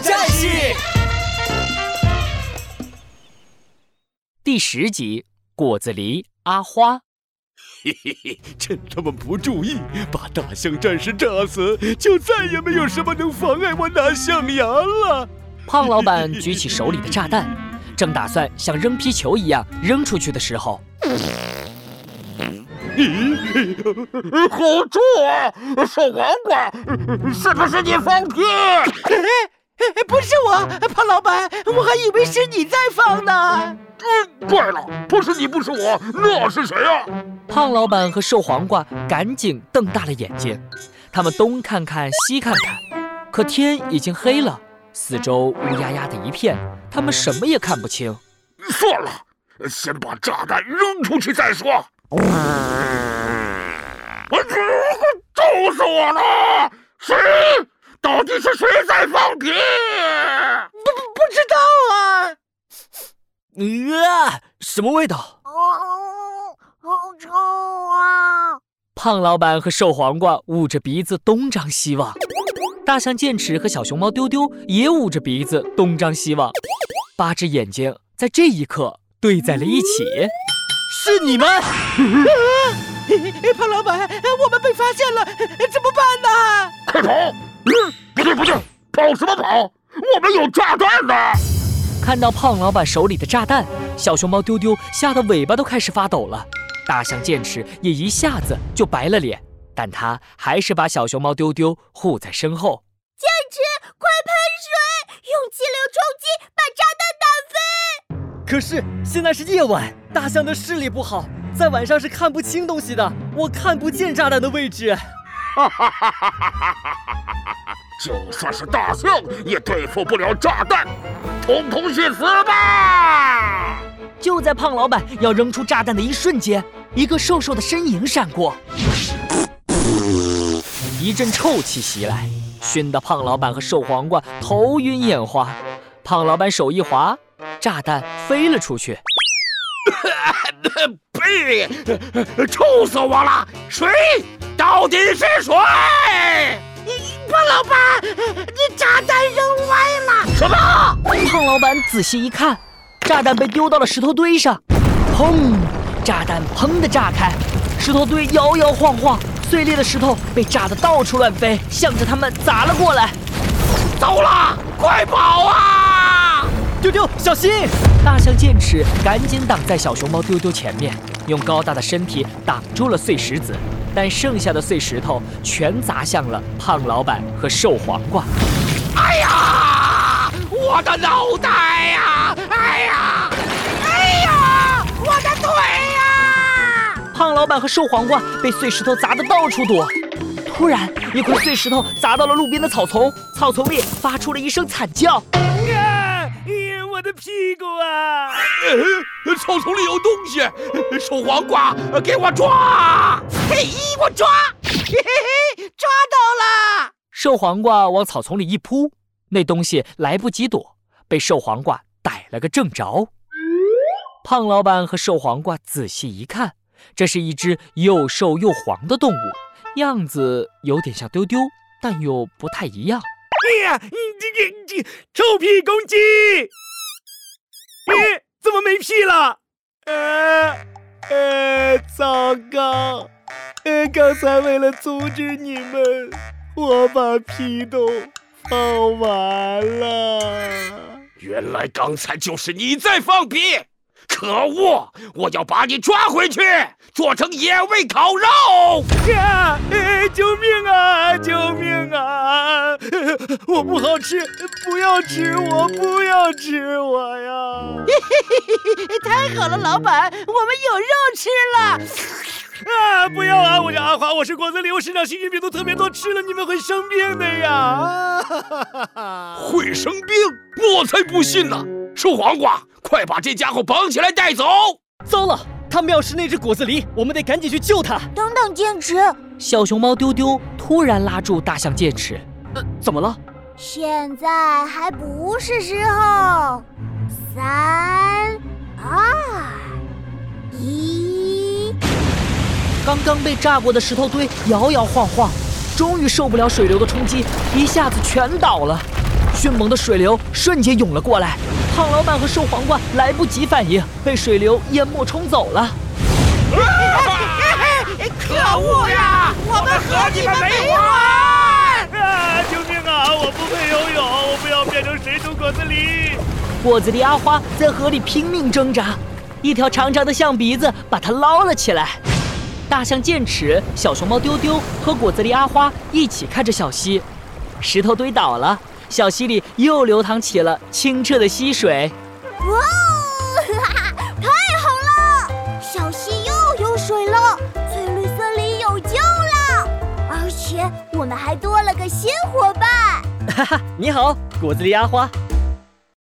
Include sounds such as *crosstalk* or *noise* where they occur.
战士。第十集，果子狸阿花。嘿嘿嘿，趁他们不注意，把大象战士炸死，就再也没有什么能妨碍我拿象牙了。胖老板举起手里的炸弹，*laughs* 正打算像扔皮球一样扔出去的时候，咦，好重啊！小黄瓜，是不是你放屁？不是我，胖老板，我还以为是你在放呢。嗯，怪了，不是你，不是我，那是谁啊？胖老板和瘦黄瓜赶紧瞪大了眼睛，他们东看看西看看，可天已经黑了，四周乌压压的一片，他们什么也看不清。算了，先把炸弹扔出去再说。我 *laughs* 去，咒死我了！谁？到底是谁在放屁？不不不知道啊！啊，什么味道？哦，好臭啊！胖老板和瘦黄瓜捂着鼻子东张西望，大象剑齿和小熊猫丢丢也捂着鼻子东张西望，八只眼睛在这一刻对在了一起。是你们！*laughs* 胖老板，我们被发现了，怎么办呢？快跑！嗯，不对不对，跑什么跑？我们有炸弹呢！看到胖老板手里的炸弹，小熊猫丢丢吓得尾巴都开始发抖了。大象剑齿也一下子就白了脸，但他还是把小熊猫丢丢护在身后。剑齿，快喷水，用气流冲击把炸弹打飞！可是现在是夜晚，大象的视力不好，在晚上是看不清东西的，我看不见炸弹的位置。哈哈哈哈哈哈！就算是大象也对付不了炸弹，统统去死吧！就在胖老板要扔出炸弹的一瞬间，一个瘦瘦的身影闪过，一阵臭气袭来，熏得胖老板和瘦黄瓜头晕眼花。胖老板手一滑，炸弹飞了出去。*laughs* 呸！臭死我了！谁？到底是谁？胖老板，你炸弹扔歪了！什么？胖老板仔细一看，炸弹被丢到了石头堆上。砰！炸弹砰的炸开，石头堆摇摇晃晃，碎裂的石头被炸得到处乱飞，向着他们砸了过来。糟了，快跑啊！丢丢，小心！大象剑齿赶紧挡在小熊猫丢丢前面，用高大的身体挡住了碎石子。但剩下的碎石头全砸向了胖老板和瘦黄瓜。哎呀，我的脑袋呀！哎呀，哎呀，我的腿呀！胖老板和瘦黄瓜被碎石头砸得到处躲。突然，一块碎石头砸到了路边的草丛，草丛里发出了一声惨叫。我的屁股啊！草丛里有东西，瘦黄瓜，给我抓！嘿，我抓！嘿嘿嘿，抓到了！瘦黄瓜往草丛里一扑，那东西来不及躲，被瘦黄瓜逮了个正着。胖老板和瘦黄瓜仔细一看，这是一只又瘦又黄的动物，样子有点像丢丢，但又不太一样。哎呀，你这这臭屁公鸡！咦怎么没屁了？呃呃，糟糕！呃，刚才为了阻止你们，我把屁都放完了。原来刚才就是你在放屁！可恶！我要把你抓回去，做成野味烤肉！啊！救命啊！救命啊！我不好吃，不要吃我，不要吃我呀！*laughs* 太好了，老板，我们有肉吃了！啊！不要啊！我叫阿华，我是果子狸，我身上细菌病毒特别多，吃了你们会生病的呀！会生病？我才不信呢！瘦黄瓜，快把这家伙绑起来带走！糟了，他们要是那只果子狸，我们得赶紧去救他。等等，剑齿！小熊猫丢丢突然拉住大象剑齿，呃，怎么了？现在还不是时候。三、二、一。刚刚被炸过的石头堆摇摇晃晃，终于受不了水流的冲击，一下子全倒了。迅猛的水流瞬间涌了过来，胖老板和瘦黄瓜来不及反应，被水流淹没冲走了。可恶呀！我们和你们没完！啊！救命啊！我不会游泳，我不要变成水煮果子狸。果子狸阿花在河里拼命挣扎，一条长长的象鼻子把它捞了起来。大象剑齿、小熊猫丢丢和果子狸阿花一起看着小溪，石头堆倒了，小溪里又流淌起了清澈的溪水。哇哦，哈哈，太好了！小溪又有水了，翠绿森林有救了，而且我们还多了个新伙伴。哈哈，你好，果子狸阿花。